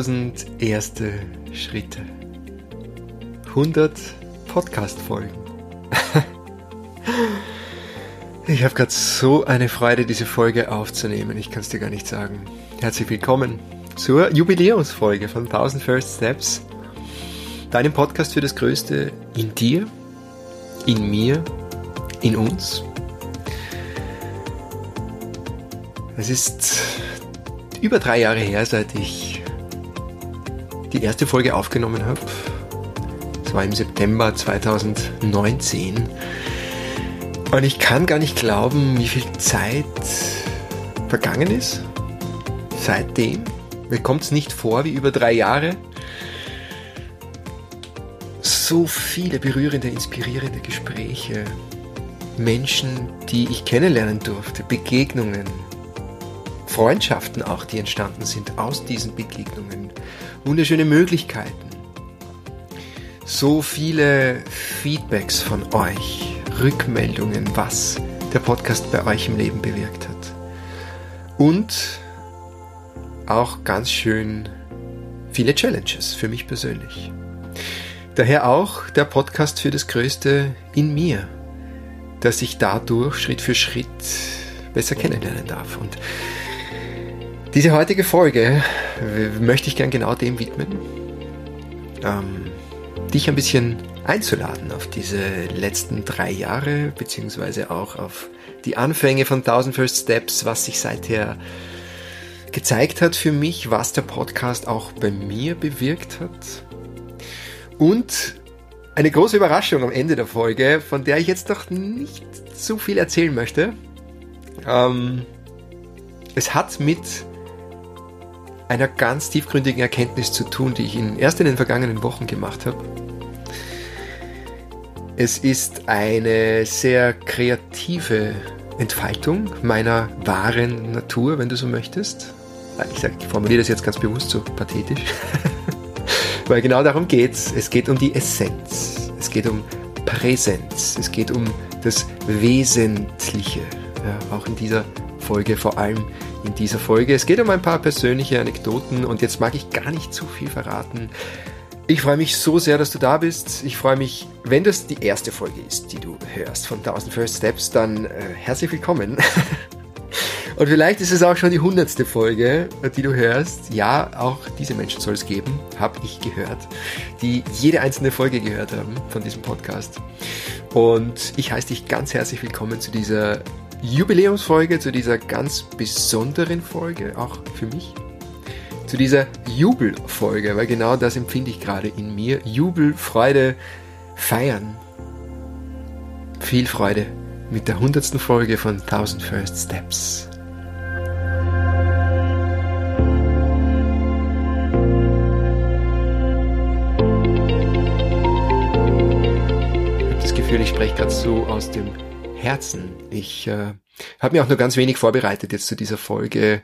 1000 erste Schritte. 100 Podcast-Folgen. ich habe gerade so eine Freude, diese Folge aufzunehmen. Ich kann es dir gar nicht sagen. Herzlich willkommen zur Jubiläumsfolge von 1000 First Steps. Deinem Podcast für das Größte in dir, in mir, in uns. Es ist über drei Jahre her, seit ich die erste Folge aufgenommen habe. Es war im September 2019. Und ich kann gar nicht glauben, wie viel Zeit vergangen ist seitdem. Mir kommt es nicht vor wie über drei Jahre. So viele berührende, inspirierende Gespräche. Menschen, die ich kennenlernen durfte, Begegnungen, Freundschaften auch, die entstanden sind aus diesen Begegnungen. Wunderschöne Möglichkeiten. So viele Feedbacks von euch, Rückmeldungen, was der Podcast bei euch im Leben bewirkt hat. Und auch ganz schön viele Challenges für mich persönlich. Daher auch der Podcast für das Größte in mir, dass ich dadurch Schritt für Schritt besser kennenlernen darf. Und diese heutige Folge möchte ich gern genau dem widmen, ähm, dich ein bisschen einzuladen auf diese letzten drei Jahre, beziehungsweise auch auf die Anfänge von 1000 First Steps, was sich seither gezeigt hat für mich, was der Podcast auch bei mir bewirkt hat. Und eine große Überraschung am Ende der Folge, von der ich jetzt noch nicht so viel erzählen möchte. Ähm, es hat mit einer ganz tiefgründigen Erkenntnis zu tun, die ich in, erst in den vergangenen Wochen gemacht habe. Es ist eine sehr kreative Entfaltung meiner wahren Natur, wenn du so möchtest. Ich, sag, ich formuliere das jetzt ganz bewusst so pathetisch, weil genau darum geht's. Es geht um die Essenz, es geht um Präsenz, es geht um das Wesentliche. Ja, auch in dieser Folge vor allem in dieser Folge. Es geht um ein paar persönliche Anekdoten und jetzt mag ich gar nicht zu viel verraten. Ich freue mich so sehr, dass du da bist. Ich freue mich, wenn das die erste Folge ist, die du hörst von 1000 First Steps, dann äh, herzlich willkommen. Und vielleicht ist es auch schon die hundertste Folge, die du hörst. Ja, auch diese Menschen soll es geben, habe ich gehört, die jede einzelne Folge gehört haben von diesem Podcast. Und ich heiße dich ganz herzlich willkommen zu dieser Jubiläumsfolge, zu dieser ganz besonderen Folge, auch für mich. Zu dieser Jubelfolge, weil genau das empfinde ich gerade in mir. Jubel, Freude, Feiern. Viel Freude mit der hundertsten Folge von 1000 First Steps. Ich habe das Gefühl, ich spreche gerade so aus dem Herzen. Ich äh, habe mir auch nur ganz wenig vorbereitet jetzt zu dieser Folge,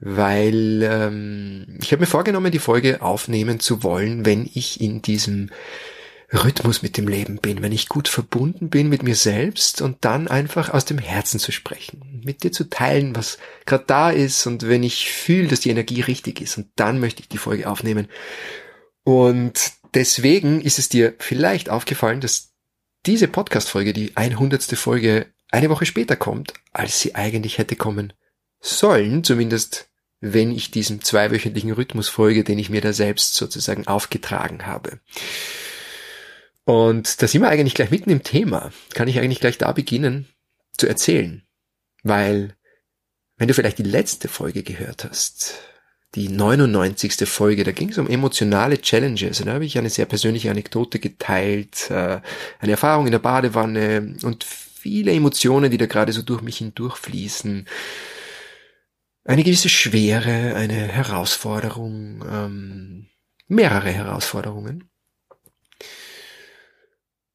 weil ähm, ich habe mir vorgenommen, die Folge aufnehmen zu wollen, wenn ich in diesem Rhythmus mit dem Leben bin, wenn ich gut verbunden bin mit mir selbst und dann einfach aus dem Herzen zu sprechen, mit dir zu teilen, was gerade da ist und wenn ich fühle, dass die Energie richtig ist und dann möchte ich die Folge aufnehmen. Und deswegen ist es dir vielleicht aufgefallen, dass diese Podcast-Folge, die 100. Folge, eine Woche später kommt, als sie eigentlich hätte kommen sollen, zumindest wenn ich diesem zweiwöchentlichen Rhythmus folge, den ich mir da selbst sozusagen aufgetragen habe. Und da sind wir eigentlich gleich mitten im Thema. Kann ich eigentlich gleich da beginnen zu erzählen. Weil, wenn du vielleicht die letzte Folge gehört hast, die 99. Folge. Da ging es um emotionale Challenges. Und da habe ich eine sehr persönliche Anekdote geteilt, äh, eine Erfahrung in der Badewanne und viele Emotionen, die da gerade so durch mich hindurchfließen. Eine gewisse Schwere, eine Herausforderung, ähm, mehrere Herausforderungen.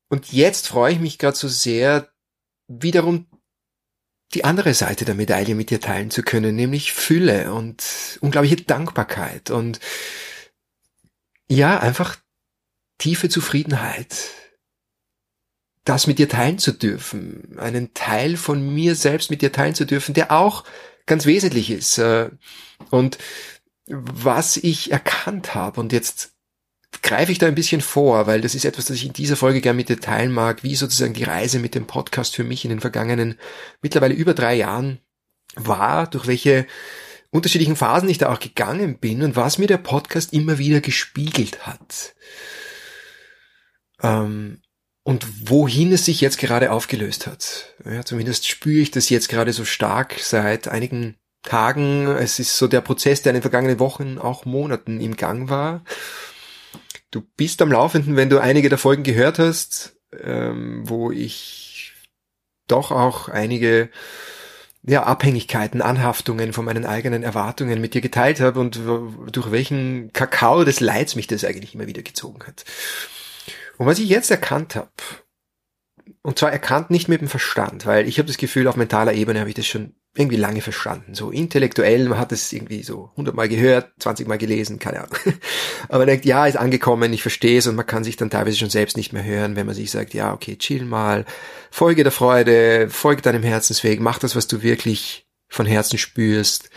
Und jetzt freue ich mich gerade so sehr, wiederum die andere Seite der Medaille mit dir teilen zu können, nämlich Fülle und unglaubliche Dankbarkeit und ja, einfach tiefe Zufriedenheit, das mit dir teilen zu dürfen, einen Teil von mir selbst mit dir teilen zu dürfen, der auch ganz wesentlich ist. Äh, und was ich erkannt habe und jetzt greife ich da ein bisschen vor, weil das ist etwas, das ich in dieser Folge gerne mit dir teilen mag, wie sozusagen die Reise mit dem Podcast für mich in den vergangenen mittlerweile über drei Jahren war, durch welche unterschiedlichen Phasen ich da auch gegangen bin und was mir der Podcast immer wieder gespiegelt hat. Ähm, und wohin es sich jetzt gerade aufgelöst hat. Ja, zumindest spüre ich das jetzt gerade so stark seit einigen Tagen. Es ist so der Prozess, der in den vergangenen Wochen, auch Monaten im Gang war. Du bist am Laufenden, wenn du einige der Folgen gehört hast, ähm, wo ich doch auch einige ja, Abhängigkeiten, Anhaftungen von meinen eigenen Erwartungen mit dir geteilt habe und durch welchen Kakao des Leids mich das eigentlich immer wieder gezogen hat. Und was ich jetzt erkannt habe, und zwar erkannt nicht mit dem Verstand, weil ich habe das Gefühl, auf mentaler Ebene habe ich das schon irgendwie lange verstanden. So intellektuell, man hat es irgendwie so hundertmal gehört, zwanzigmal gelesen, keine Ahnung. Aber man denkt, ja, ist angekommen, ich verstehe es und man kann sich dann teilweise schon selbst nicht mehr hören, wenn man sich sagt, ja, okay, chill mal, folge der Freude, folge deinem Herzensweg, mach das, was du wirklich von Herzen spürst.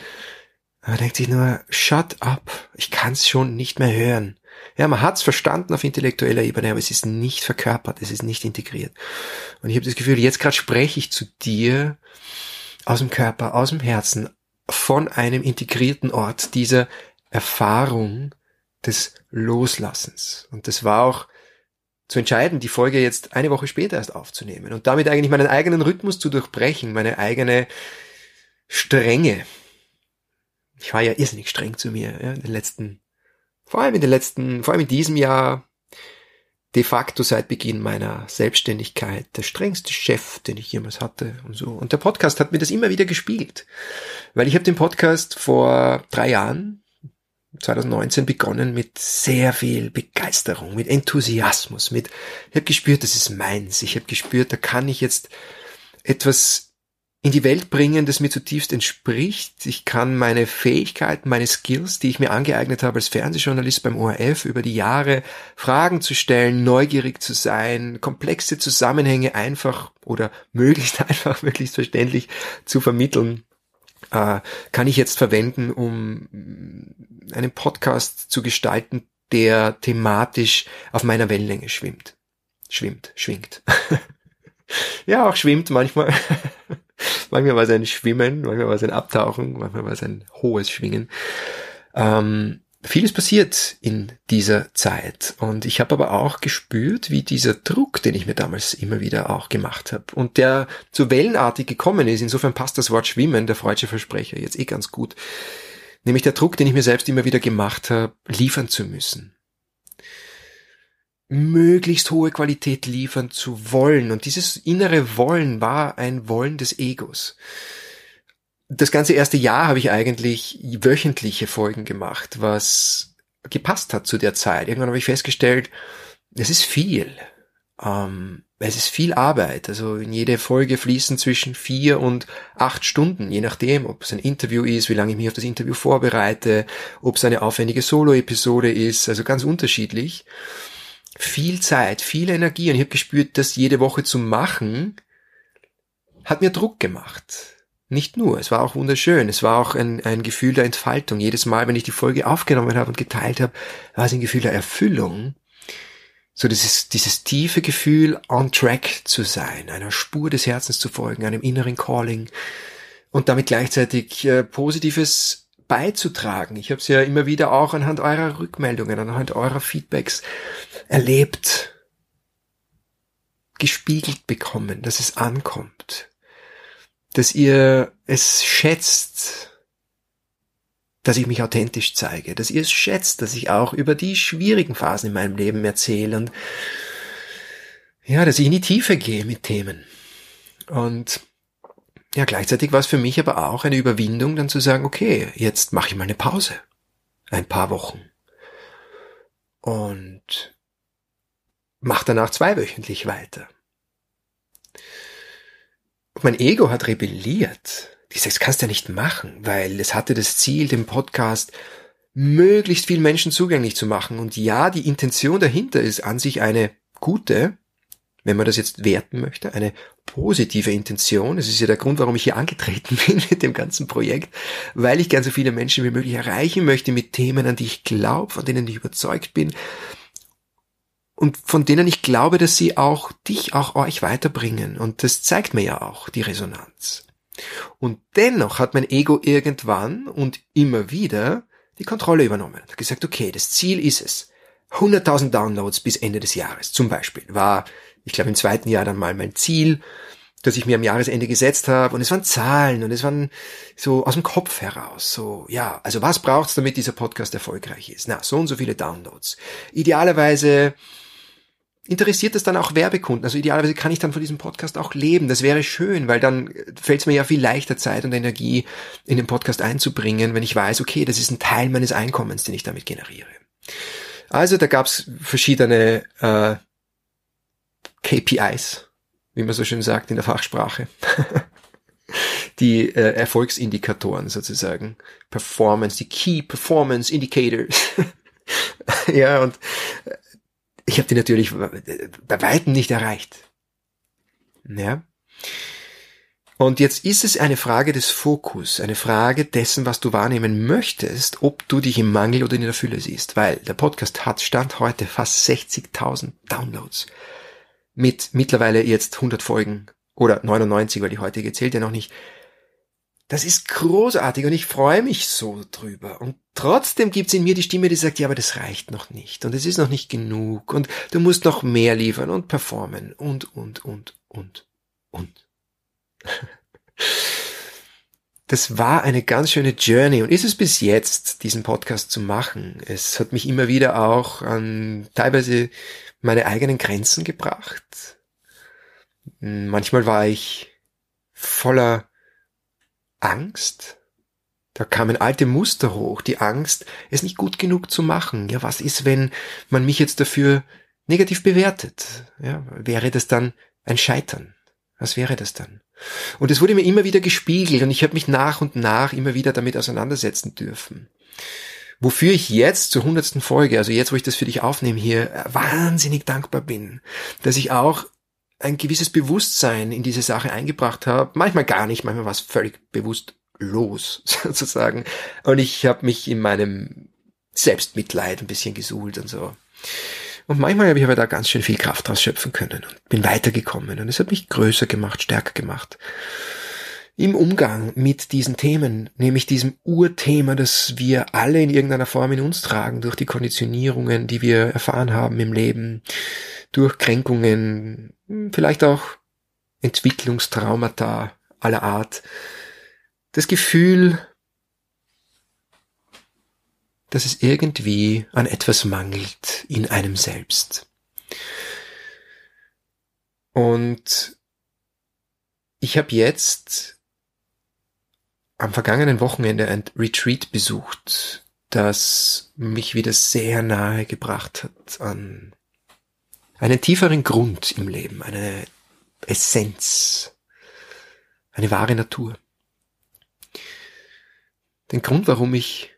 Aber man denkt sich nur, shut up, ich kann es schon nicht mehr hören. Ja, man hat's verstanden auf intellektueller Ebene, aber es ist nicht verkörpert, es ist nicht integriert. Und ich habe das Gefühl, jetzt gerade spreche ich zu dir aus dem Körper, aus dem Herzen, von einem integrierten Ort dieser Erfahrung des Loslassens. Und das war auch zu entscheiden, die Folge jetzt eine Woche später erst aufzunehmen und damit eigentlich meinen eigenen Rhythmus zu durchbrechen, meine eigene Strenge. Ich war ja irrsinnig streng zu mir ja, in den letzten vor allem in den letzten, vor allem in diesem Jahr, de facto seit Beginn meiner Selbstständigkeit der strengste Chef, den ich jemals hatte und so. Und der Podcast hat mir das immer wieder gespiegelt, weil ich habe den Podcast vor drei Jahren, 2019 begonnen mit sehr viel Begeisterung, mit Enthusiasmus, mit ich habe gespürt, das ist meins. Ich habe gespürt, da kann ich jetzt etwas in die Welt bringen, das mir zutiefst entspricht. Ich kann meine Fähigkeiten, meine Skills, die ich mir angeeignet habe als Fernsehjournalist beim ORF über die Jahre, Fragen zu stellen, neugierig zu sein, komplexe Zusammenhänge einfach oder möglichst einfach, möglichst verständlich zu vermitteln, äh, kann ich jetzt verwenden, um einen Podcast zu gestalten, der thematisch auf meiner Wellenlänge schwimmt. Schwimmt, schwingt. ja, auch schwimmt manchmal. manchmal war es ein Schwimmen, manchmal war es ein Abtauchen, manchmal war es ein hohes Schwingen. Ähm, vieles passiert in dieser Zeit. Und ich habe aber auch gespürt, wie dieser Druck, den ich mir damals immer wieder auch gemacht habe und der so wellenartig gekommen ist, insofern passt das Wort Schwimmen, der freudsche Versprecher, jetzt eh ganz gut, nämlich der Druck, den ich mir selbst immer wieder gemacht habe, liefern zu müssen möglichst hohe Qualität liefern zu wollen. Und dieses innere Wollen war ein Wollen des Egos. Das ganze erste Jahr habe ich eigentlich wöchentliche Folgen gemacht, was gepasst hat zu der Zeit. Irgendwann habe ich festgestellt, es ist viel. Ähm, es ist viel Arbeit. Also in jede Folge fließen zwischen vier und acht Stunden, je nachdem, ob es ein Interview ist, wie lange ich mich auf das Interview vorbereite, ob es eine aufwendige Solo-Episode ist, also ganz unterschiedlich viel Zeit, viel Energie und ich habe gespürt, das jede Woche zu machen, hat mir Druck gemacht. Nicht nur, es war auch wunderschön, es war auch ein, ein Gefühl der Entfaltung. Jedes Mal, wenn ich die Folge aufgenommen habe und geteilt habe, war es ein Gefühl der Erfüllung. So dieses, dieses tiefe Gefühl, on track zu sein, einer Spur des Herzens zu folgen, einem inneren Calling und damit gleichzeitig äh, positives beizutragen. Ich habe es ja immer wieder auch anhand eurer Rückmeldungen, anhand eurer Feedbacks erlebt, gespiegelt bekommen, dass es ankommt, dass ihr es schätzt, dass ich mich authentisch zeige, dass ihr es schätzt, dass ich auch über die schwierigen Phasen in meinem Leben erzähle und ja, dass ich in die Tiefe gehe mit Themen. Und ja, gleichzeitig war es für mich aber auch eine Überwindung, dann zu sagen, okay, jetzt mache ich mal eine Pause. Ein paar Wochen. Und mach danach zweiwöchentlich weiter. Und mein Ego hat rebelliert. Die sagt, das kannst du ja nicht machen, weil es hatte das Ziel, den Podcast möglichst vielen Menschen zugänglich zu machen. Und ja, die Intention dahinter ist an sich eine gute, wenn man das jetzt werten möchte, eine positive Intention. Das ist ja der Grund, warum ich hier angetreten bin mit dem ganzen Projekt, weil ich gern so viele Menschen wie möglich erreichen möchte mit Themen, an die ich glaube, von denen ich überzeugt bin und von denen ich glaube, dass sie auch dich, auch euch weiterbringen. Und das zeigt mir ja auch die Resonanz. Und dennoch hat mein Ego irgendwann und immer wieder die Kontrolle übernommen. Hat gesagt, okay, das Ziel ist es. 100.000 Downloads bis Ende des Jahres zum Beispiel war ich glaube im zweiten Jahr dann mal mein Ziel, das ich mir am Jahresende gesetzt habe. Und es waren Zahlen und es waren so aus dem Kopf heraus. So, ja, also was braucht's, damit dieser Podcast erfolgreich ist? Na, so und so viele Downloads. Idealerweise interessiert es dann auch Werbekunden. Also idealerweise kann ich dann von diesem Podcast auch leben. Das wäre schön, weil dann fällt es mir ja viel leichter Zeit und Energie in den Podcast einzubringen, wenn ich weiß, okay, das ist ein Teil meines Einkommens, den ich damit generiere. Also da gab's verschiedene äh, KPIs, wie man so schön sagt in der Fachsprache. die äh, Erfolgsindikatoren sozusagen. Performance, die Key Performance Indicators. ja, und äh, ich habe die natürlich bei weitem nicht erreicht. Ja. Und jetzt ist es eine Frage des Fokus, eine Frage dessen, was du wahrnehmen möchtest, ob du dich im Mangel oder in der Fülle siehst, weil der Podcast hat Stand heute fast 60.000 Downloads mit mittlerweile jetzt 100 Folgen oder 99, weil die heutige zählt ja noch nicht. Das ist großartig und ich freue mich so drüber. Und trotzdem gibt's in mir die Stimme, die sagt, ja, aber das reicht noch nicht und es ist noch nicht genug und du musst noch mehr liefern und performen und, und, und, und, und. Das war eine ganz schöne Journey und ist es bis jetzt, diesen Podcast zu machen. Es hat mich immer wieder auch an teilweise meine eigenen Grenzen gebracht. Manchmal war ich voller Angst. Da kamen alte Muster hoch, die Angst, es nicht gut genug zu machen. Ja, was ist, wenn man mich jetzt dafür negativ bewertet? Ja, wäre das dann ein Scheitern? Was wäre das dann? Und es wurde mir immer wieder gespiegelt und ich habe mich nach und nach immer wieder damit auseinandersetzen dürfen. Wofür ich jetzt zur hundertsten Folge, also jetzt, wo ich das für dich aufnehme hier, wahnsinnig dankbar bin, dass ich auch ein gewisses Bewusstsein in diese Sache eingebracht habe. Manchmal gar nicht, manchmal war es völlig bewusst los, sozusagen. Und ich habe mich in meinem Selbstmitleid ein bisschen gesuhlt und so. Und manchmal habe ich aber da ganz schön viel Kraft draus schöpfen können und bin weitergekommen. Und es hat mich größer gemacht, stärker gemacht im Umgang mit diesen Themen, nämlich diesem Urthema, das wir alle in irgendeiner Form in uns tragen, durch die Konditionierungen, die wir erfahren haben im Leben, durch Kränkungen, vielleicht auch Entwicklungstraumata aller Art, das Gefühl, dass es irgendwie an etwas mangelt in einem selbst. Und ich habe jetzt am vergangenen Wochenende ein Retreat besucht, das mich wieder sehr nahe gebracht hat an einen tieferen Grund im Leben, eine Essenz, eine wahre Natur. Den Grund, warum ich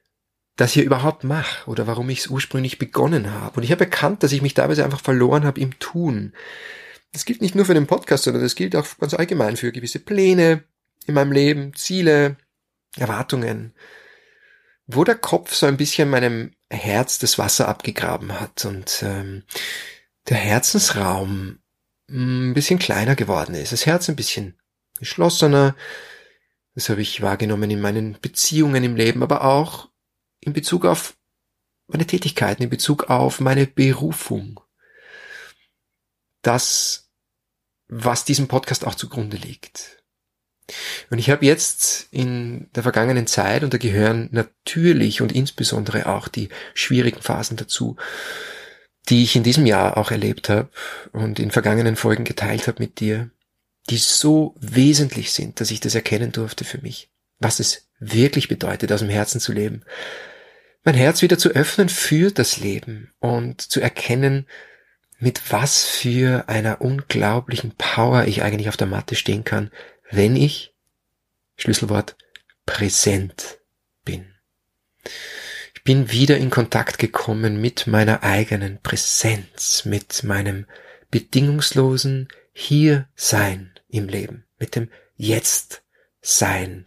das hier überhaupt mache oder warum ich es ursprünglich begonnen habe. Und ich habe erkannt, dass ich mich teilweise einfach verloren habe im Tun. Das gilt nicht nur für den Podcast, sondern das gilt auch ganz allgemein für gewisse Pläne in meinem Leben, Ziele, Erwartungen, wo der Kopf so ein bisschen meinem Herz das Wasser abgegraben hat und ähm, der Herzensraum mm, ein bisschen kleiner geworden ist, das Herz ein bisschen geschlossener, das habe ich wahrgenommen in meinen Beziehungen im Leben, aber auch in Bezug auf meine Tätigkeiten, in Bezug auf meine Berufung. Das, was diesem Podcast auch zugrunde liegt. Und ich habe jetzt in der vergangenen Zeit, und da gehören natürlich und insbesondere auch die schwierigen Phasen dazu, die ich in diesem Jahr auch erlebt habe und in vergangenen Folgen geteilt habe mit dir, die so wesentlich sind, dass ich das erkennen durfte für mich, was es wirklich bedeutet, aus dem Herzen zu leben. Mein Herz wieder zu öffnen für das Leben und zu erkennen, mit was für einer unglaublichen Power ich eigentlich auf der Matte stehen kann, wenn ich, Schlüsselwort, präsent bin. Ich bin wieder in Kontakt gekommen mit meiner eigenen Präsenz, mit meinem bedingungslosen Hier-Sein im Leben, mit dem Jetzt-Sein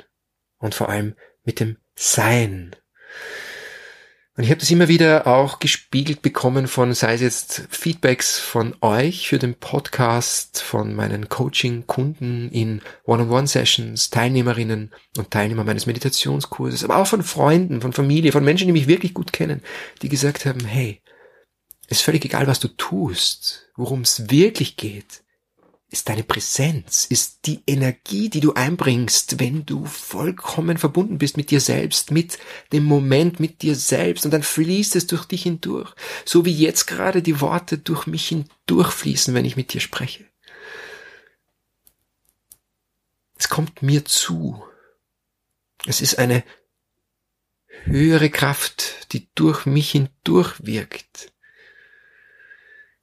und vor allem mit dem Sein. Und ich habe das immer wieder auch gespiegelt bekommen von, sei es jetzt Feedbacks von euch für den Podcast, von meinen Coaching-Kunden in One-on-One-Sessions, Teilnehmerinnen und Teilnehmer meines Meditationskurses, aber auch von Freunden, von Familie, von Menschen, die mich wirklich gut kennen, die gesagt haben, hey, ist völlig egal, was du tust, worum es wirklich geht ist deine Präsenz, ist die Energie, die du einbringst, wenn du vollkommen verbunden bist mit dir selbst, mit dem Moment, mit dir selbst und dann fließt es durch dich hindurch, so wie jetzt gerade die Worte durch mich hindurchfließen, wenn ich mit dir spreche. Es kommt mir zu. Es ist eine höhere Kraft, die durch mich hindurch wirkt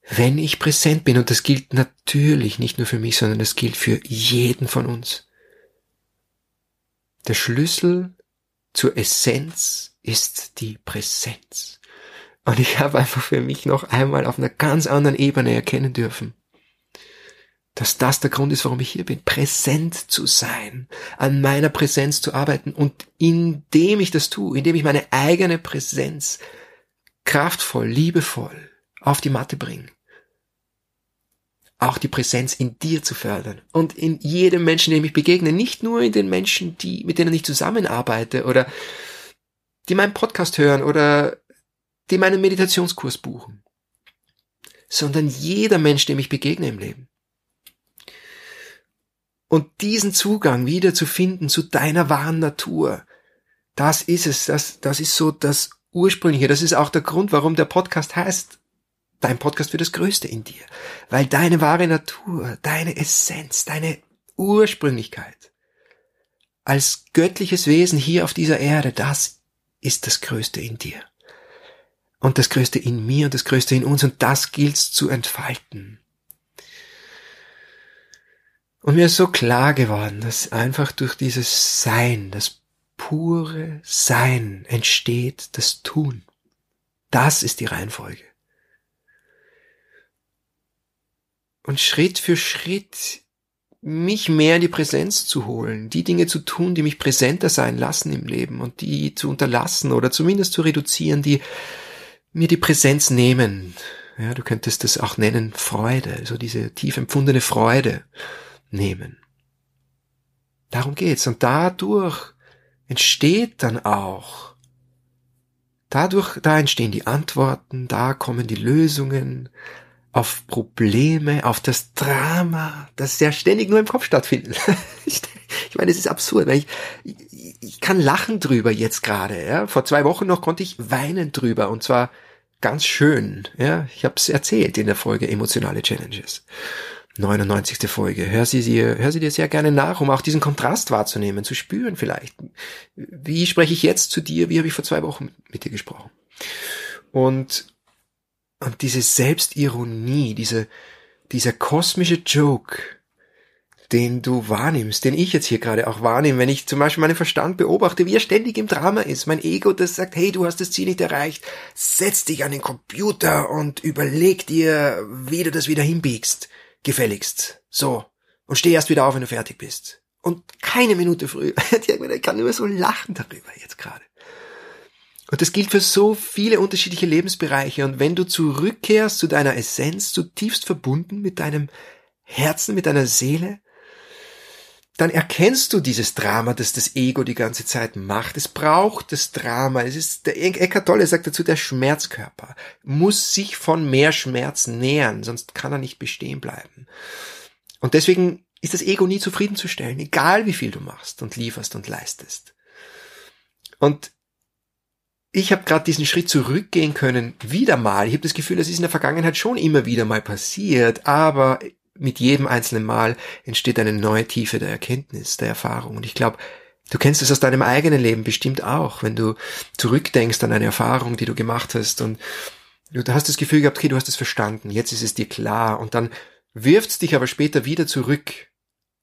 wenn ich präsent bin, und das gilt natürlich nicht nur für mich, sondern das gilt für jeden von uns. Der Schlüssel zur Essenz ist die Präsenz. Und ich habe einfach für mich noch einmal auf einer ganz anderen Ebene erkennen dürfen, dass das der Grund ist, warum ich hier bin. Präsent zu sein, an meiner Präsenz zu arbeiten und indem ich das tue, indem ich meine eigene Präsenz kraftvoll, liebevoll auf die Matte bringen. Auch die Präsenz in dir zu fördern und in jedem Menschen, dem ich begegne, nicht nur in den Menschen, die, mit denen ich zusammenarbeite oder die meinen Podcast hören oder die meinen Meditationskurs buchen, sondern jeder Mensch, dem ich begegne im Leben. Und diesen Zugang wieder zu finden zu deiner wahren Natur, das ist es, das, das ist so das Ursprüngliche, das ist auch der Grund, warum der Podcast heißt, dein Podcast für das Größte in dir. Weil deine wahre Natur, deine Essenz, deine Ursprünglichkeit als göttliches Wesen hier auf dieser Erde, das ist das Größte in dir. Und das Größte in mir und das Größte in uns und das gilt's zu entfalten. Und mir ist so klar geworden, dass einfach durch dieses Sein, das pure Sein entsteht das Tun. Das ist die Reihenfolge. Und Schritt für Schritt mich mehr in die Präsenz zu holen, die Dinge zu tun, die mich präsenter sein lassen im Leben und die zu unterlassen oder zumindest zu reduzieren, die mir die Präsenz nehmen. Ja, du könntest das auch nennen Freude, so diese tief empfundene Freude nehmen. Darum geht's. Und dadurch entsteht dann auch, dadurch, da entstehen die Antworten, da kommen die Lösungen, auf Probleme, auf das Drama, das ja ständig nur im Kopf stattfindet. ich, meine, es ist absurd, ich, ich, ich kann lachen drüber jetzt gerade. Ja? Vor zwei Wochen noch konnte ich weinen drüber und zwar ganz schön. Ja, ich habe es erzählt in der Folge emotionale Challenges. 99. Folge. Hör sie, dir, hör sie dir sehr gerne nach, um auch diesen Kontrast wahrzunehmen, zu spüren vielleicht. Wie spreche ich jetzt zu dir? Wie habe ich vor zwei Wochen mit dir gesprochen? Und und diese Selbstironie, diese, dieser kosmische Joke, den du wahrnimmst, den ich jetzt hier gerade auch wahrnehme, wenn ich zum Beispiel meinen Verstand beobachte, wie er ständig im Drama ist, mein Ego, das sagt, hey, du hast das Ziel nicht erreicht, setz dich an den Computer und überleg dir, wie du das wieder hinbiegst, gefälligst, so, und steh erst wieder auf, wenn du fertig bist. Und keine Minute früher. ich kann nur so lachen darüber jetzt gerade. Und das gilt für so viele unterschiedliche Lebensbereiche. Und wenn du zurückkehrst zu deiner Essenz, zutiefst verbunden mit deinem Herzen, mit deiner Seele, dann erkennst du dieses Drama, das das Ego die ganze Zeit macht. Es braucht das Drama. Es ist, der Eckart Tolle sagt dazu, der Schmerzkörper muss sich von mehr Schmerz nähern, sonst kann er nicht bestehen bleiben. Und deswegen ist das Ego nie zufriedenzustellen, egal wie viel du machst und lieferst und leistest. Und ich habe gerade diesen Schritt zurückgehen können, wieder mal. Ich habe das Gefühl, das ist in der Vergangenheit schon immer wieder mal passiert, aber mit jedem einzelnen Mal entsteht eine neue Tiefe der Erkenntnis, der Erfahrung. Und ich glaube, du kennst es aus deinem eigenen Leben bestimmt auch, wenn du zurückdenkst an eine Erfahrung, die du gemacht hast und du hast das Gefühl gehabt, okay, du hast es verstanden, jetzt ist es dir klar und dann wirft's dich aber später wieder zurück,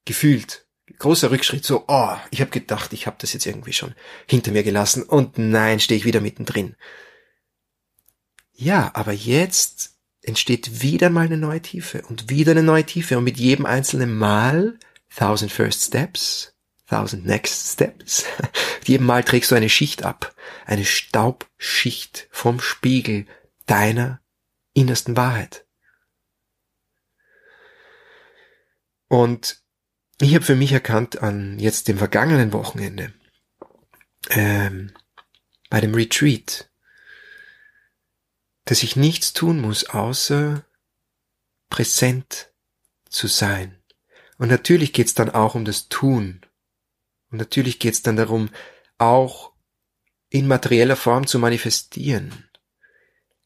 gefühlt großer Rückschritt, so, oh, ich habe gedacht, ich habe das jetzt irgendwie schon hinter mir gelassen und nein, stehe ich wieder mittendrin. Ja, aber jetzt entsteht wieder mal eine neue Tiefe und wieder eine neue Tiefe und mit jedem einzelnen Mal thousand first steps, thousand next steps, mit jedem Mal trägst du eine Schicht ab, eine Staubschicht vom Spiegel deiner innersten Wahrheit. Und ich habe für mich erkannt an jetzt dem vergangenen Wochenende, ähm, bei dem Retreat, dass ich nichts tun muss, außer präsent zu sein. Und natürlich geht's dann auch um das Tun. Und natürlich geht's dann darum, auch in materieller Form zu manifestieren.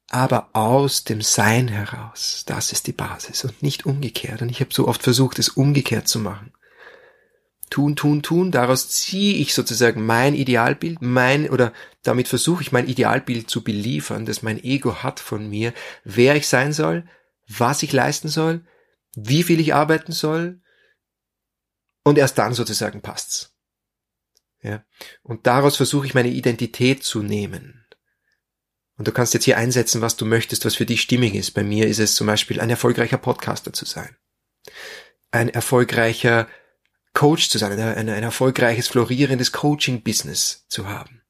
Aber aus dem Sein heraus, das ist die Basis und nicht umgekehrt. Und ich habe so oft versucht, es umgekehrt zu machen tun, tun, tun. Daraus ziehe ich sozusagen mein Idealbild, mein, oder damit versuche ich mein Idealbild zu beliefern, das mein Ego hat von mir, wer ich sein soll, was ich leisten soll, wie viel ich arbeiten soll. Und erst dann sozusagen passt's. Ja. Und daraus versuche ich meine Identität zu nehmen. Und du kannst jetzt hier einsetzen, was du möchtest, was für dich stimmig ist. Bei mir ist es zum Beispiel ein erfolgreicher Podcaster zu sein. Ein erfolgreicher Coach zu sein, ein, ein erfolgreiches, florierendes Coaching-Business zu haben.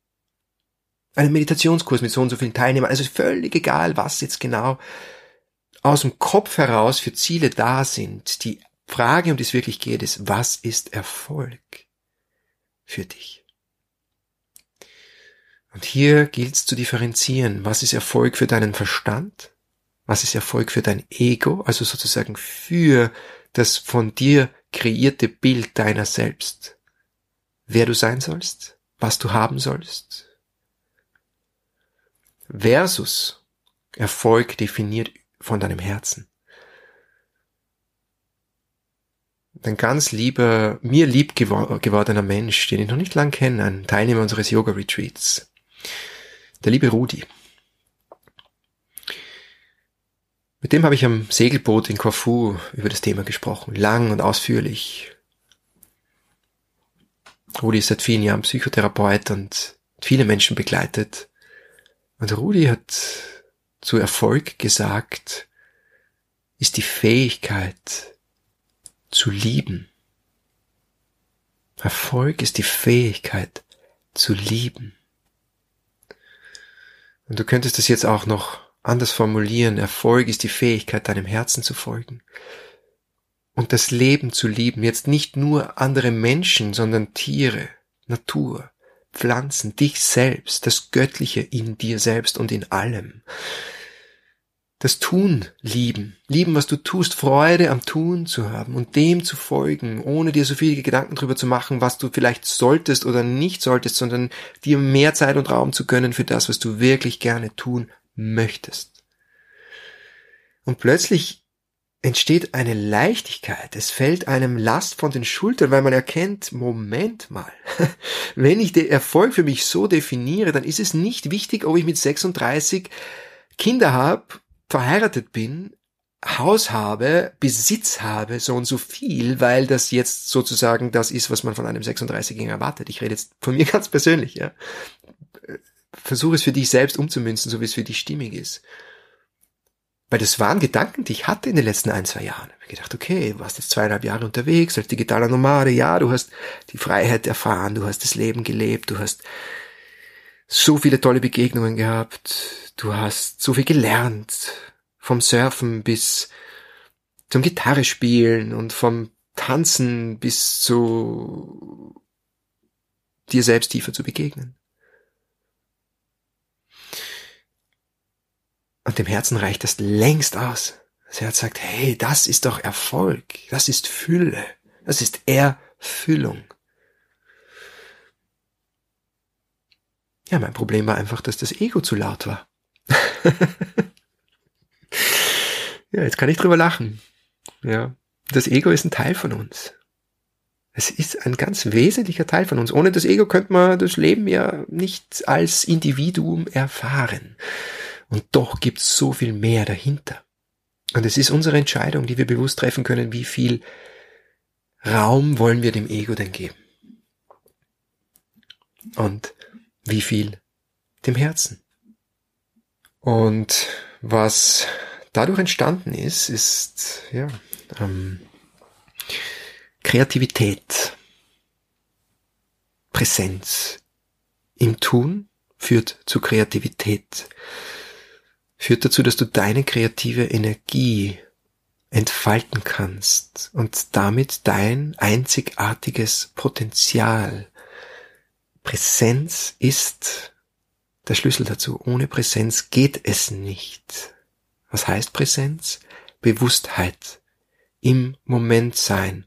Einen Meditationskurs mit so und so vielen Teilnehmern, also völlig egal, was jetzt genau aus dem Kopf heraus für Ziele da sind. Die Frage, um die es wirklich geht, ist, was ist Erfolg für dich? Und hier gilt es zu differenzieren, was ist Erfolg für deinen Verstand, was ist Erfolg für dein Ego, also sozusagen für das von dir kreierte Bild deiner selbst. Wer du sein sollst, was du haben sollst. Versus Erfolg definiert von deinem Herzen. Ein ganz lieber, mir lieb gewordener Mensch, den ich noch nicht lang kenne, ein Teilnehmer unseres Yoga-Retreats, der liebe Rudi. Mit dem habe ich am Segelboot in Corfu über das Thema gesprochen, lang und ausführlich. Rudi ist seit vielen Jahren Psychotherapeut und viele Menschen begleitet. Und Rudi hat zu Erfolg gesagt, ist die Fähigkeit zu lieben. Erfolg ist die Fähigkeit zu lieben. Und du könntest das jetzt auch noch anders formulieren, Erfolg ist die Fähigkeit, deinem Herzen zu folgen. Und das Leben zu lieben, jetzt nicht nur andere Menschen, sondern Tiere, Natur, Pflanzen, dich selbst, das Göttliche in dir selbst und in allem. Das Tun lieben, lieben, was du tust, Freude am Tun zu haben und dem zu folgen, ohne dir so viele Gedanken darüber zu machen, was du vielleicht solltest oder nicht solltest, sondern dir mehr Zeit und Raum zu gönnen für das, was du wirklich gerne tun möchtest. Und plötzlich entsteht eine Leichtigkeit. Es fällt einem Last von den Schultern, weil man erkennt, Moment mal, wenn ich den Erfolg für mich so definiere, dann ist es nicht wichtig, ob ich mit 36 Kinder habe, verheiratet bin, Haus habe, Besitz habe, so und so viel, weil das jetzt sozusagen das ist, was man von einem 36-Jährigen erwartet. Ich rede jetzt von mir ganz persönlich, ja versuche es für dich selbst umzumünzen, so wie es für dich stimmig ist. Weil das waren Gedanken, die ich hatte in den letzten ein, zwei Jahren. Ich habe gedacht, okay, du warst jetzt zweieinhalb Jahre unterwegs als digitaler Nomade, ja, du hast die Freiheit erfahren, du hast das Leben gelebt, du hast so viele tolle Begegnungen gehabt, du hast so viel gelernt, vom Surfen bis zum Gitarre spielen und vom Tanzen bis zu dir selbst tiefer zu begegnen. Und dem Herzen reicht das längst aus. Das Herz sagt, hey, das ist doch Erfolg, das ist Fülle, das ist Erfüllung. Ja, mein Problem war einfach, dass das Ego zu laut war. ja, jetzt kann ich drüber lachen. Ja, das Ego ist ein Teil von uns. Es ist ein ganz wesentlicher Teil von uns. Ohne das Ego könnte man das Leben ja nicht als Individuum erfahren. Und doch gibt es so viel mehr dahinter. Und es ist unsere Entscheidung, die wir bewusst treffen können, wie viel Raum wollen wir dem Ego denn geben? Und wie viel dem Herzen? Und was dadurch entstanden ist, ist ja ähm, Kreativität, Präsenz im Tun führt zu Kreativität, führt dazu, dass du deine kreative Energie entfalten kannst und damit dein einzigartiges Potenzial. Präsenz ist der Schlüssel dazu. Ohne Präsenz geht es nicht. Was heißt Präsenz? Bewusstheit. Im Moment sein.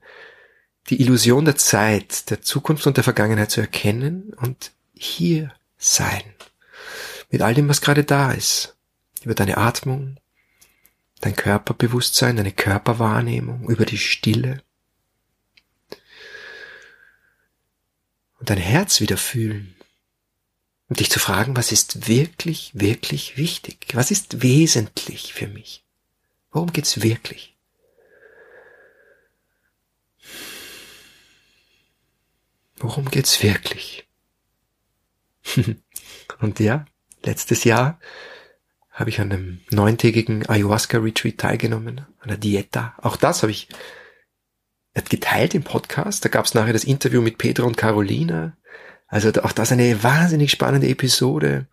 Die Illusion der Zeit, der Zukunft und der Vergangenheit zu erkennen und hier sein. Mit all dem, was gerade da ist. Über deine Atmung, dein Körperbewusstsein, deine Körperwahrnehmung, über die Stille. Und dein Herz wieder fühlen. Und dich zu fragen, was ist wirklich, wirklich wichtig? Was ist wesentlich für mich? Worum geht's wirklich? Worum geht's wirklich? Und ja, letztes Jahr habe ich an einem neuntägigen Ayahuasca-Retreat teilgenommen, an der Dieta. Auch das habe ich geteilt im Podcast. Da gab es nachher das Interview mit Pedro und Carolina. Also auch das eine wahnsinnig spannende Episode.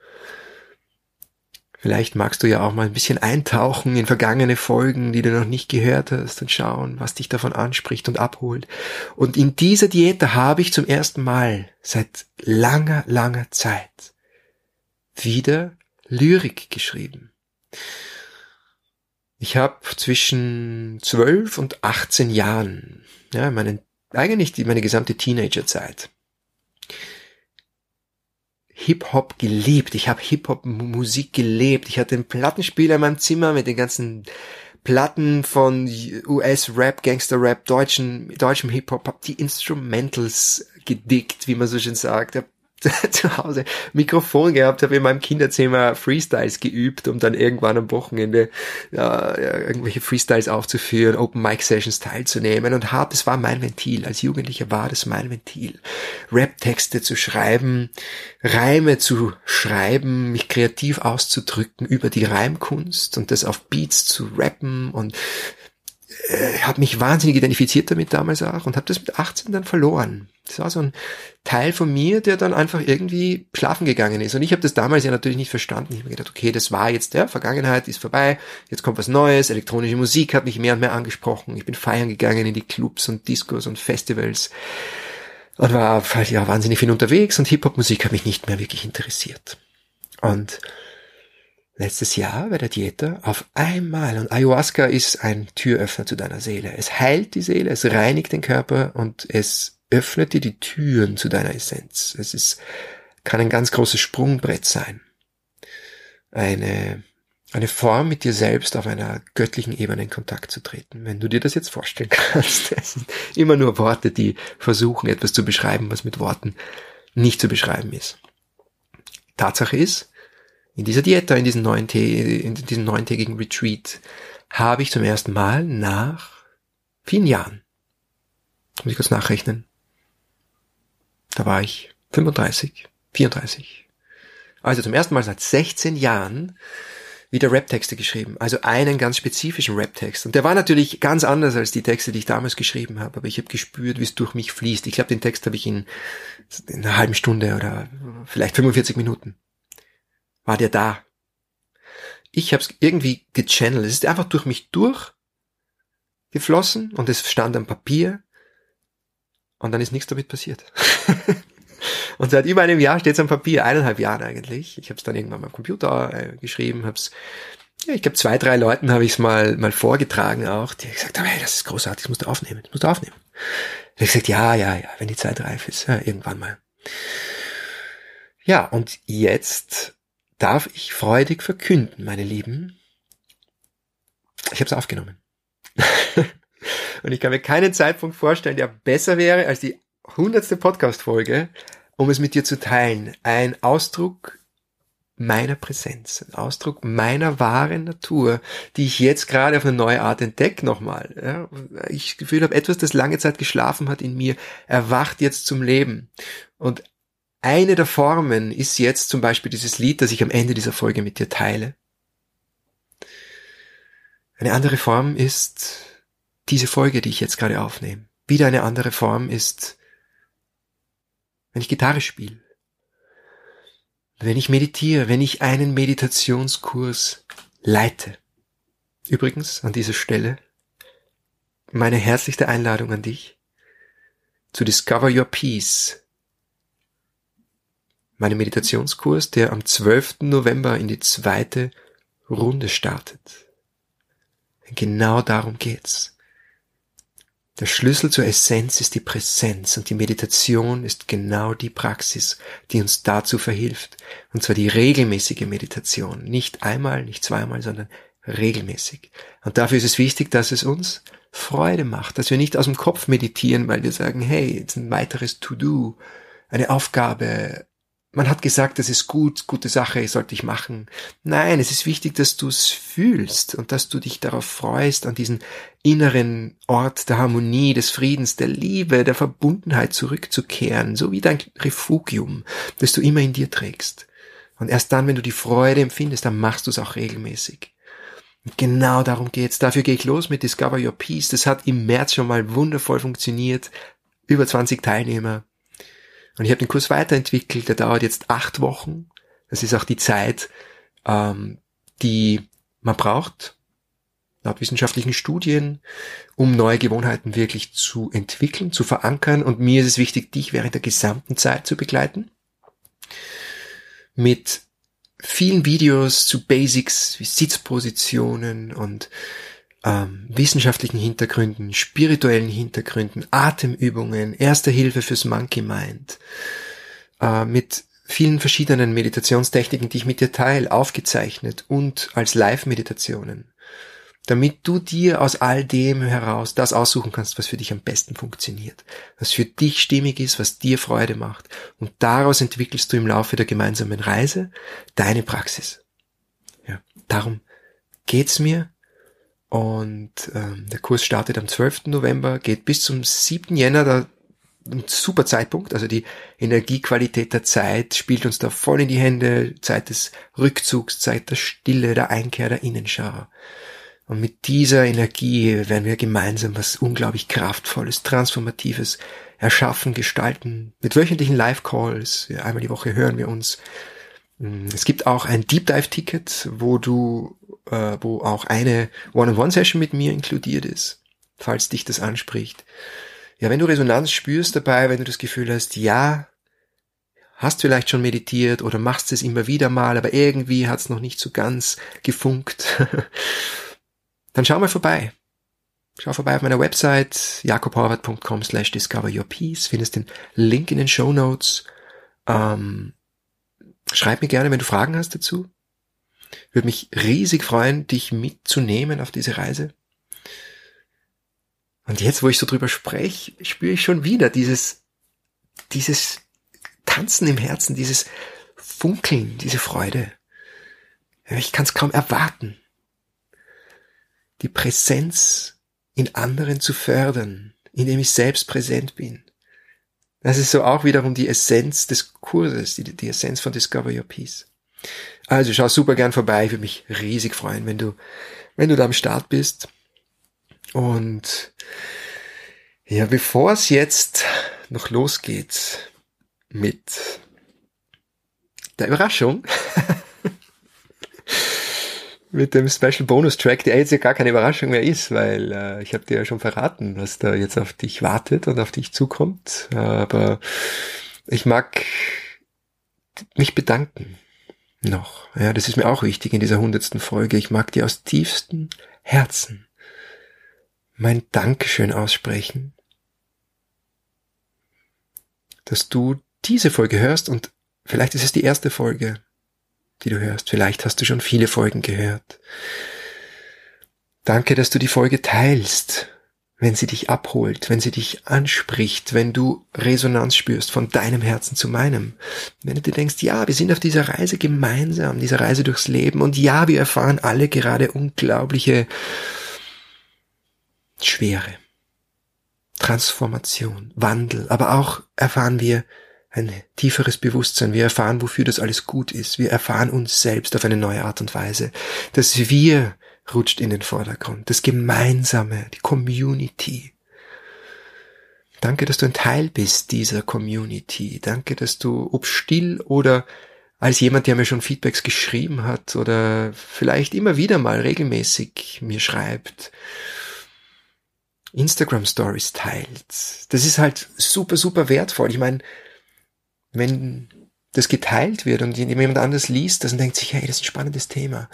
Vielleicht magst du ja auch mal ein bisschen eintauchen in vergangene Folgen, die du noch nicht gehört hast und schauen, was dich davon anspricht und abholt. Und in dieser Diät habe ich zum ersten Mal seit langer, langer Zeit wieder Lyrik geschrieben. Ich habe zwischen 12 und 18 Jahren, ja, meinen, eigentlich die, meine gesamte Teenagerzeit, Hip-Hop geliebt. Ich habe Hip-Hop-Musik gelebt. Ich hatte einen Plattenspieler in meinem Zimmer mit den ganzen Platten von US-Rap, Gangster-Rap, deutschen, deutschem Hip-Hop, hab die Instrumentals gedickt, wie man so schön sagt. Hab zu Hause Mikrofon gehabt, habe in meinem Kinderzimmer Freestyles geübt, um dann irgendwann am Wochenende ja, irgendwelche Freestyles aufzuführen, Open Mic Sessions teilzunehmen und habe, das war mein Ventil. Als Jugendlicher war das mein Ventil. Rap-Texte zu schreiben, Reime zu schreiben, mich kreativ auszudrücken über die Reimkunst und das auf Beats zu rappen und äh, habe mich wahnsinnig identifiziert damit damals auch und habe das mit 18 dann verloren. Das war so ein Teil von mir, der dann einfach irgendwie schlafen gegangen ist. Und ich habe das damals ja natürlich nicht verstanden. Ich habe mir gedacht, okay, das war jetzt der Vergangenheit, ist vorbei, jetzt kommt was Neues, elektronische Musik hat mich mehr und mehr angesprochen. Ich bin feiern gegangen in die Clubs und Discos und Festivals und war halt ja wahnsinnig viel unterwegs und Hip-Hop-Musik hat mich nicht mehr wirklich interessiert. Und letztes Jahr bei der Dieta auf einmal. Und Ayahuasca ist ein Türöffner zu deiner Seele. Es heilt die Seele, es reinigt den Körper und es öffnet dir die Türen zu deiner Essenz. Es ist, kann ein ganz großes Sprungbrett sein. Eine, eine Form, mit dir selbst auf einer göttlichen Ebene in Kontakt zu treten. Wenn du dir das jetzt vorstellen kannst. Es sind immer nur Worte, die versuchen, etwas zu beschreiben, was mit Worten nicht zu beschreiben ist. Tatsache ist, in dieser Dieta, in diesem, neun in diesem neuntägigen Retreat, habe ich zum ersten Mal nach vielen Jahren, muss ich kurz nachrechnen, da war ich 35, 34. Also zum ersten Mal seit 16 Jahren wieder Rap-Texte geschrieben. Also einen ganz spezifischen Rap-Text. Und der war natürlich ganz anders als die Texte, die ich damals geschrieben habe. Aber ich habe gespürt, wie es durch mich fließt. Ich glaube, den Text habe ich in, in einer halben Stunde oder vielleicht 45 Minuten war der da. Ich habe es irgendwie gechannelt. Es ist einfach durch mich durchgeflossen und es stand am Papier und dann ist nichts damit passiert. und seit über einem Jahr steht es am Papier, eineinhalb Jahren eigentlich. Ich habe es dann irgendwann mal am Computer äh, geschrieben, habe es ja, ich glaube, zwei, drei Leuten habe ich es mal, mal vorgetragen auch, die gesagt haben, hey, das ist großartig, das musst du aufnehmen, das musst du aufnehmen. Und ich gesagt, ja, ja, ja, wenn die Zeit reif ist, ja, irgendwann mal. Ja, und jetzt darf ich freudig verkünden, meine Lieben. Ich habe es aufgenommen. Und ich kann mir keinen Zeitpunkt vorstellen, der besser wäre als die hundertste Podcast-Folge, um es mit dir zu teilen. Ein Ausdruck meiner Präsenz, ein Ausdruck meiner wahren Natur, die ich jetzt gerade auf eine neue Art entdecke nochmal. Ja, ich Gefühl habe, etwas, das lange Zeit geschlafen hat in mir, erwacht jetzt zum Leben. Und eine der Formen ist jetzt zum Beispiel dieses Lied, das ich am Ende dieser Folge mit dir teile. Eine andere Form ist diese Folge, die ich jetzt gerade aufnehme. Wieder eine andere Form ist, wenn ich Gitarre spiele, wenn ich meditiere, wenn ich einen Meditationskurs leite. Übrigens an dieser Stelle meine herzlichste Einladung an dich zu Discover Your Peace, meinem Meditationskurs, der am 12. November in die zweite Runde startet. Genau darum geht's. Der Schlüssel zur Essenz ist die Präsenz und die Meditation ist genau die Praxis, die uns dazu verhilft. Und zwar die regelmäßige Meditation. Nicht einmal, nicht zweimal, sondern regelmäßig. Und dafür ist es wichtig, dass es uns Freude macht, dass wir nicht aus dem Kopf meditieren, weil wir sagen, hey, jetzt ein weiteres To-Do, eine Aufgabe, man hat gesagt, das ist gut, gute Sache, sollte ich machen. Nein, es ist wichtig, dass du es fühlst und dass du dich darauf freust, an diesen inneren Ort der Harmonie, des Friedens, der Liebe, der Verbundenheit zurückzukehren, so wie dein Refugium, das du immer in dir trägst. Und erst dann, wenn du die Freude empfindest, dann machst du es auch regelmäßig. Und genau darum geht's. Dafür gehe ich los mit Discover Your Peace. Das hat im März schon mal wundervoll funktioniert. Über 20 Teilnehmer und ich habe den Kurs weiterentwickelt, der dauert jetzt acht Wochen. Das ist auch die Zeit, ähm, die man braucht, laut wissenschaftlichen Studien, um neue Gewohnheiten wirklich zu entwickeln, zu verankern. Und mir ist es wichtig, dich während der gesamten Zeit zu begleiten. Mit vielen Videos zu Basics wie Sitzpositionen und ähm, wissenschaftlichen Hintergründen, spirituellen Hintergründen, Atemübungen, Erste Hilfe fürs Monkey Mind, äh, mit vielen verschiedenen Meditationstechniken, die ich mit dir teile, aufgezeichnet und als Live-Meditationen, damit du dir aus all dem heraus das aussuchen kannst, was für dich am besten funktioniert, was für dich stimmig ist, was dir Freude macht. Und daraus entwickelst du im Laufe der gemeinsamen Reise deine Praxis. Ja, darum geht's mir und ähm, der Kurs startet am 12. November, geht bis zum 7. Jänner, da ein super Zeitpunkt. Also die Energiequalität der Zeit spielt uns da voll in die Hände. Zeit des Rückzugs, Zeit der Stille, der Einkehr, der Innenschau. Und mit dieser Energie werden wir gemeinsam was unglaublich Kraftvolles, Transformatives erschaffen, gestalten. Mit wöchentlichen Live-Calls. Einmal die Woche hören wir uns. Es gibt auch ein Deep Dive Ticket, wo du äh, wo auch eine One-on-One-Session mit mir inkludiert ist, falls dich das anspricht. Ja, wenn du Resonanz spürst dabei, wenn du das Gefühl hast, ja, hast vielleicht schon meditiert oder machst es immer wieder mal, aber irgendwie hat es noch nicht so ganz gefunkt, dann schau mal vorbei. Schau vorbei auf meiner Website jakobhorvath.com slash discover your peace, findest den Link in den Show Notes. Ähm, schreib mir gerne, wenn du Fragen hast dazu. Würde mich riesig freuen, dich mitzunehmen auf diese Reise. Und jetzt, wo ich so drüber spreche, spüre ich schon wieder dieses, dieses Tanzen im Herzen, dieses Funkeln, diese Freude. Ich kann es kaum erwarten, die Präsenz in anderen zu fördern, indem ich selbst präsent bin. Das ist so auch wiederum die Essenz des Kurses, die, die Essenz von Discover Your Peace. Also schau super gern vorbei, ich würde mich riesig freuen, wenn du, wenn du da am Start bist. Und ja, bevor es jetzt noch losgeht mit der Überraschung, mit dem Special Bonus Track, der jetzt ja gar keine Überraschung mehr ist, weil äh, ich habe dir ja schon verraten, was da jetzt auf dich wartet und auf dich zukommt. Aber ich mag mich bedanken noch. Ja, das ist mir auch wichtig in dieser hundertsten Folge. Ich mag dir aus tiefstem Herzen mein Dankeschön aussprechen, dass du diese Folge hörst und vielleicht ist es die erste Folge, die du hörst. Vielleicht hast du schon viele Folgen gehört. Danke, dass du die Folge teilst wenn sie dich abholt, wenn sie dich anspricht, wenn du Resonanz spürst von deinem Herzen zu meinem. Wenn du dir denkst, ja, wir sind auf dieser Reise gemeinsam, dieser Reise durchs Leben und ja, wir erfahren alle gerade unglaubliche Schwere, Transformation, Wandel, aber auch erfahren wir ein tieferes Bewusstsein. Wir erfahren, wofür das alles gut ist. Wir erfahren uns selbst auf eine neue Art und Weise, dass wir rutscht in den Vordergrund. Das Gemeinsame, die Community. Danke, dass du ein Teil bist dieser Community. Danke, dass du, ob still oder als jemand, der mir schon Feedbacks geschrieben hat oder vielleicht immer wieder mal regelmäßig mir schreibt, Instagram Stories teilt. Das ist halt super, super wertvoll. Ich meine, wenn das geteilt wird und jemand anders liest das und denkt sich, hey, das ist ein spannendes Thema.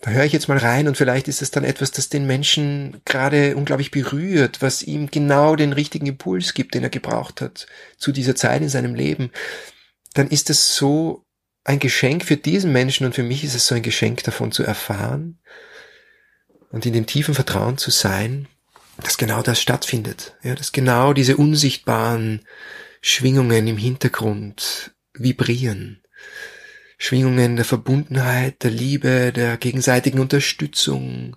Da höre ich jetzt mal rein und vielleicht ist es dann etwas, das den Menschen gerade unglaublich berührt, was ihm genau den richtigen Impuls gibt, den er gebraucht hat zu dieser Zeit in seinem Leben dann ist es so ein Geschenk für diesen Menschen und für mich ist es so ein Geschenk davon zu erfahren und in dem tiefen Vertrauen zu sein, dass genau das stattfindet, ja, dass genau diese unsichtbaren Schwingungen im Hintergrund vibrieren. Schwingungen der Verbundenheit, der Liebe, der gegenseitigen Unterstützung,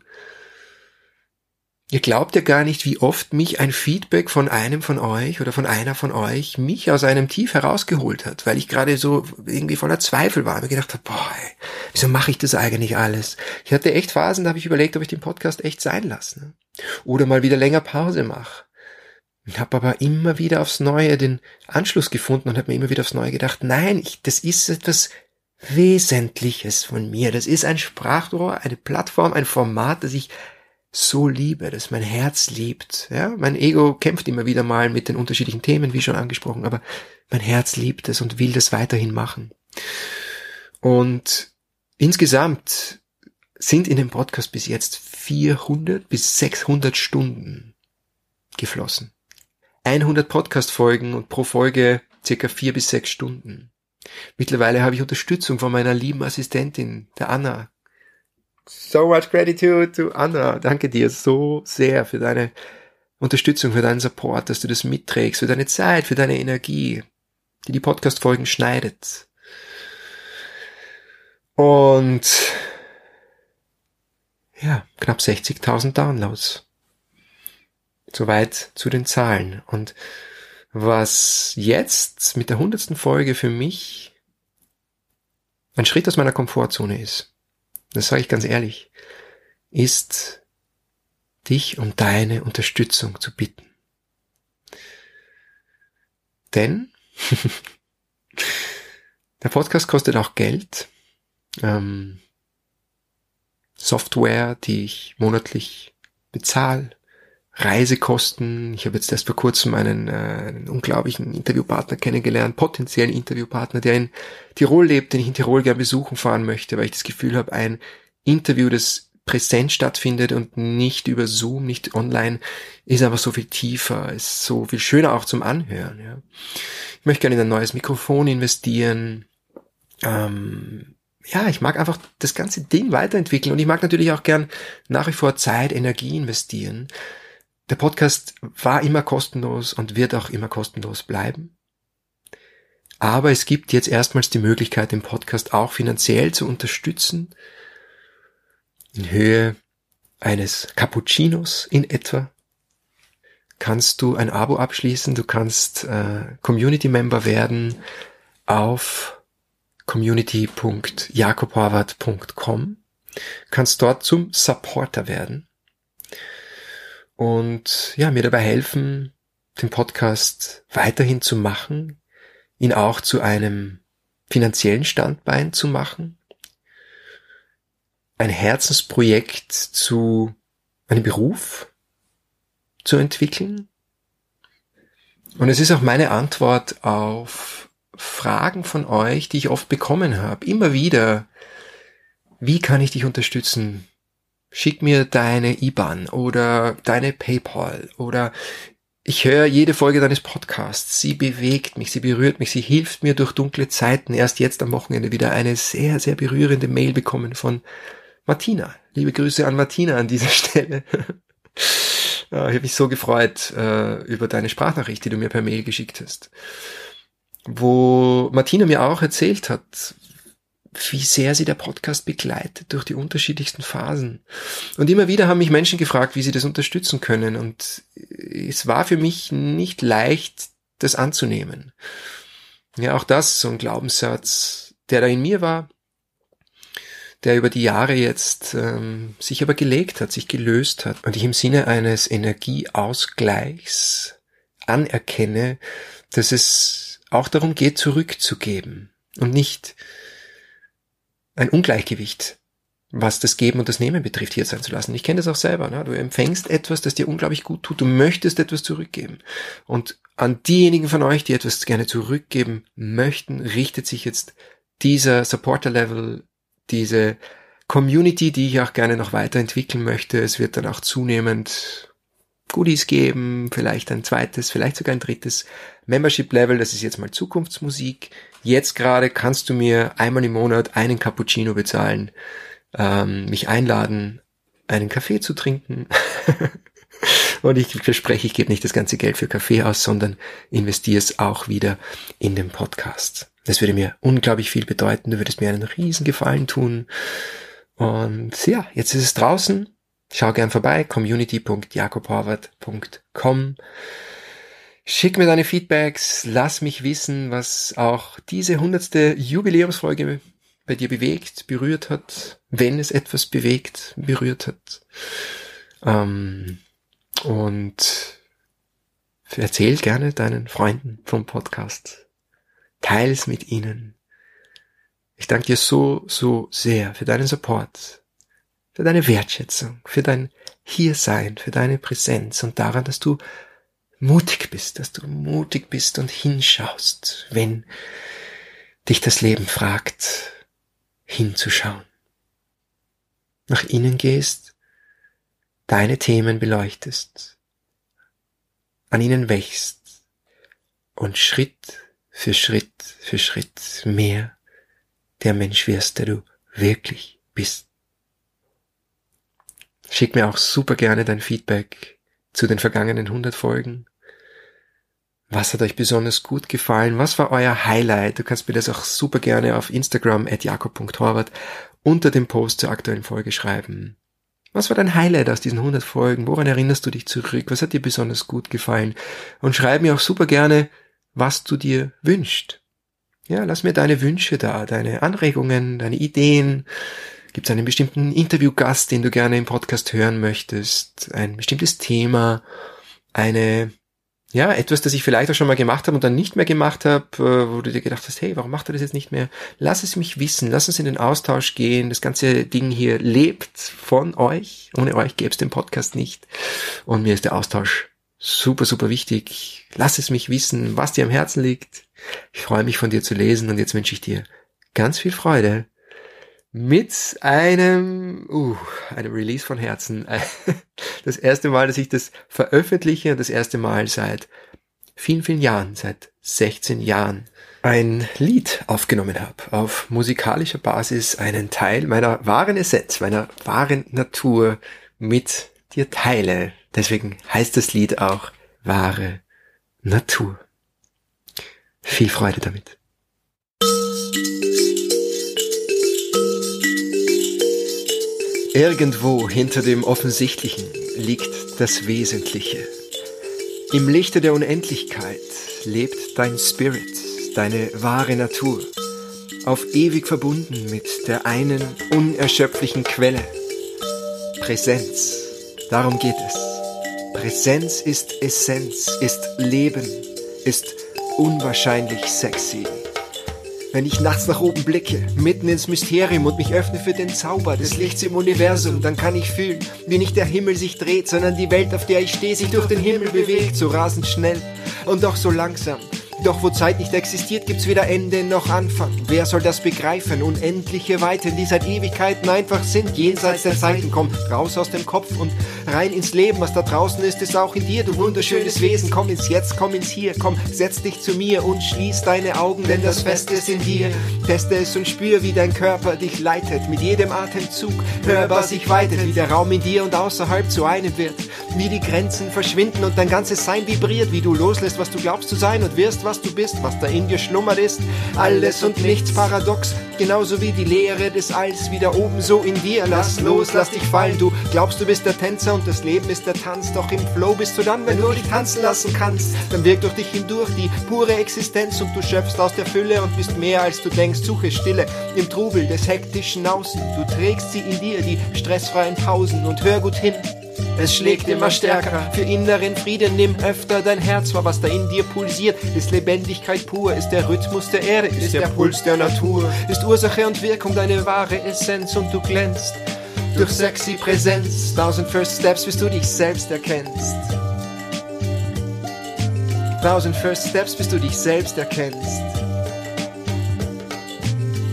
Ihr glaubt ja gar nicht, wie oft mich ein Feedback von einem von euch oder von einer von euch mich aus einem Tief herausgeholt hat, weil ich gerade so irgendwie voller Zweifel war und mir gedacht habe, boah, ey, wieso mache ich das eigentlich alles? Ich hatte echt Phasen, da habe ich überlegt, ob ich den Podcast echt sein lasse. Ne? Oder mal wieder länger Pause mache. Ich habe aber immer wieder aufs Neue den Anschluss gefunden und habe mir immer wieder aufs Neue gedacht, nein, ich, das ist etwas Wesentliches von mir. Das ist ein Sprachrohr, eine Plattform, ein Format, das ich so liebe, dass mein Herz liebt. Ja, mein Ego kämpft immer wieder mal mit den unterschiedlichen Themen, wie schon angesprochen, aber mein Herz liebt es und will das weiterhin machen. Und insgesamt sind in dem Podcast bis jetzt 400 bis 600 Stunden geflossen. 100 Podcast-Folgen und pro Folge circa vier bis sechs Stunden. Mittlerweile habe ich Unterstützung von meiner lieben Assistentin, der Anna, so much gratitude to Anna. Danke dir so sehr für deine Unterstützung, für deinen Support, dass du das mitträgst, für deine Zeit, für deine Energie, die die Podcast-Folgen schneidet. Und ja, knapp 60.000 Downloads. Soweit zu den Zahlen. Und was jetzt mit der hundertsten Folge für mich ein Schritt aus meiner Komfortzone ist, das sage ich ganz ehrlich, ist dich um deine Unterstützung zu bitten. Denn der Podcast kostet auch Geld. Ähm, Software, die ich monatlich bezahle, Reisekosten. Ich habe jetzt erst vor kurzem einen, äh, einen unglaublichen Interviewpartner kennengelernt, potenziellen Interviewpartner, der in Tirol lebt, den ich in Tirol gern besuchen fahren möchte, weil ich das Gefühl habe, ein Interview, das präsent stattfindet und nicht über Zoom, nicht online, ist aber so viel tiefer, ist so viel schöner auch zum Anhören. Ja. Ich möchte gerne in ein neues Mikrofon investieren. Ähm, ja, ich mag einfach das ganze Ding weiterentwickeln und ich mag natürlich auch gern nach wie vor Zeit, Energie investieren. Der Podcast war immer kostenlos und wird auch immer kostenlos bleiben. Aber es gibt jetzt erstmals die Möglichkeit, den Podcast auch finanziell zu unterstützen. In Höhe eines Cappuccinos in etwa kannst du ein Abo abschließen, du kannst äh, Community Member werden auf community.jakobharvard.com, kannst dort zum Supporter werden und ja, mir dabei helfen, den Podcast weiterhin zu machen, ihn auch zu einem finanziellen Standbein zu machen, ein Herzensprojekt zu einem Beruf zu entwickeln. Und es ist auch meine Antwort auf Fragen von euch, die ich oft bekommen habe, immer wieder. Wie kann ich dich unterstützen? Schick mir deine IBAN oder deine PayPal oder ich höre jede Folge deines Podcasts. Sie bewegt mich, sie berührt mich, sie hilft mir durch dunkle Zeiten. Erst jetzt am Wochenende wieder eine sehr, sehr berührende Mail bekommen von Martina. Liebe Grüße an Martina an dieser Stelle. ich habe mich so gefreut äh, über deine Sprachnachricht, die du mir per Mail geschickt hast. Wo Martina mir auch erzählt hat, wie sehr sie der Podcast begleitet durch die unterschiedlichsten Phasen. Und immer wieder haben mich Menschen gefragt, wie sie das unterstützen können. Und es war für mich nicht leicht, das anzunehmen. Ja, auch das, so ein Glaubenssatz, der da in mir war, der über die Jahre jetzt ähm, sich aber gelegt hat, sich gelöst hat und ich im Sinne eines Energieausgleichs anerkenne, dass es auch darum geht, zurückzugeben und nicht ein Ungleichgewicht, was das Geben und das Nehmen betrifft, hier sein zu lassen. Ich kenne das auch selber. Ne? Du empfängst etwas, das dir unglaublich gut tut. Du möchtest etwas zurückgeben. Und an diejenigen von euch, die etwas gerne zurückgeben möchten, richtet sich jetzt dieser Supporter-Level, diese Community, die ich auch gerne noch weiterentwickeln möchte. Es wird dann auch zunehmend Goodies geben, vielleicht ein zweites, vielleicht sogar ein drittes Membership-Level. Das ist jetzt mal Zukunftsmusik. Jetzt gerade kannst du mir einmal im Monat einen Cappuccino bezahlen, ähm, mich einladen, einen Kaffee zu trinken. Und ich verspreche, ich gebe nicht das ganze Geld für Kaffee aus, sondern investiere es auch wieder in den Podcast. Das würde mir unglaublich viel bedeuten. Du würdest mir einen riesen Gefallen tun. Und ja, jetzt ist es draußen. Schau gern vorbei, community.jakobharvard.com. Schick mir deine Feedbacks, lass mich wissen, was auch diese hundertste Jubiläumsfolge bei dir bewegt, berührt hat, wenn es etwas bewegt, berührt hat. Ähm, und erzähl gerne deinen Freunden vom Podcast. Teil es mit ihnen. Ich danke dir so, so sehr für deinen Support, für deine Wertschätzung, für dein Hiersein, für deine Präsenz und daran, dass du mutig bist, dass du mutig bist und hinschaust, wenn dich das Leben fragt, hinzuschauen. Nach innen gehst, deine Themen beleuchtest, an ihnen wächst und Schritt für Schritt für Schritt mehr der Mensch wirst, der du wirklich bist. Schick mir auch super gerne dein Feedback zu den vergangenen 100 Folgen. Was hat euch besonders gut gefallen? Was war euer Highlight? Du kannst mir das auch super gerne auf Instagram at jakob.horvath unter dem Post zur aktuellen Folge schreiben. Was war dein Highlight aus diesen 100 Folgen? Woran erinnerst du dich zurück? Was hat dir besonders gut gefallen? Und schreib mir auch super gerne, was du dir wünschst. Ja, lass mir deine Wünsche da, deine Anregungen, deine Ideen, Gibt es einen bestimmten Interviewgast, den du gerne im Podcast hören möchtest? Ein bestimmtes Thema? Eine, ja, etwas, das ich vielleicht auch schon mal gemacht habe und dann nicht mehr gemacht habe, äh, wo du dir gedacht hast, hey, warum macht er das jetzt nicht mehr? Lass es mich wissen, lass uns in den Austausch gehen. Das ganze Ding hier lebt von euch. Ohne euch gäbe es den Podcast nicht. Und mir ist der Austausch super, super wichtig. Lass es mich wissen, was dir am Herzen liegt. Ich freue mich von dir zu lesen und jetzt wünsche ich dir ganz viel Freude mit einem, uh, einem Release von Herzen. Das erste Mal, dass ich das veröffentliche und das erste Mal seit vielen, vielen Jahren, seit 16 Jahren, ein Lied aufgenommen habe. Auf musikalischer Basis einen Teil meiner wahren Essenz, meiner wahren Natur mit dir teile. Deswegen heißt das Lied auch wahre Natur. Viel Freude damit. Irgendwo hinter dem Offensichtlichen liegt das Wesentliche. Im Lichte der Unendlichkeit lebt dein Spirit, deine wahre Natur, auf ewig verbunden mit der einen unerschöpflichen Quelle. Präsenz, darum geht es. Präsenz ist Essenz, ist Leben, ist unwahrscheinlich sexy. Wenn ich nachts nach oben blicke, mitten ins Mysterium und mich öffne für den Zauber des Lichts im Universum, dann kann ich fühlen, wie nicht der Himmel sich dreht, sondern die Welt, auf der ich stehe, sich durch den Himmel bewegt, so rasend schnell und doch so langsam. Doch wo Zeit nicht existiert, gibt's weder Ende noch Anfang. Wer soll das begreifen? Unendliche Weiten, die seit Ewigkeiten einfach sind, jenseits der Zeiten. Komm raus aus dem Kopf und rein ins Leben. Was da draußen ist, ist auch in dir, du wunderschönes Wesen. Komm ins Jetzt, komm ins Hier, komm, setz dich zu mir und schließ deine Augen, denn das Feste ist in dir. Teste es und spür, wie dein Körper dich leitet. Mit jedem Atemzug hörbar sich weitet, wie der Raum in dir und außerhalb zu einem wird. Wie die Grenzen verschwinden und dein ganzes Sein vibriert, wie du loslässt, was du glaubst zu sein und wirst, was was du bist, was da in dir schlummert ist. Alles und nichts paradox, genauso wie die Leere des Alls, wieder oben so in dir. Lass los, lass dich fallen, du glaubst, du bist der Tänzer und das Leben ist der Tanz. Doch im Flow bist du dann, wenn du dich tanzen lassen kannst. Dann wirkt durch dich hindurch die pure Existenz und du schöpfst aus der Fülle und bist mehr als du denkst. Suche Stille im Trubel des hektischen Außen. Du trägst sie in dir, die stressfreien Pausen und hör gut hin. Es schlägt immer stärker. Für inneren Frieden nimm öfter dein Herz wahr, was da in dir pulsiert. Ist Lebendigkeit pur, ist der Rhythmus der Erde, ist der Puls der Natur. Ist Ursache und Wirkung deine wahre Essenz und du glänzt. Durch sexy Präsenz, thousand first steps, bis du dich selbst erkennst. Thousand first steps, bis du dich selbst erkennst.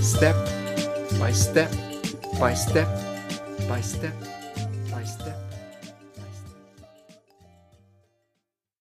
Step by step by step by step.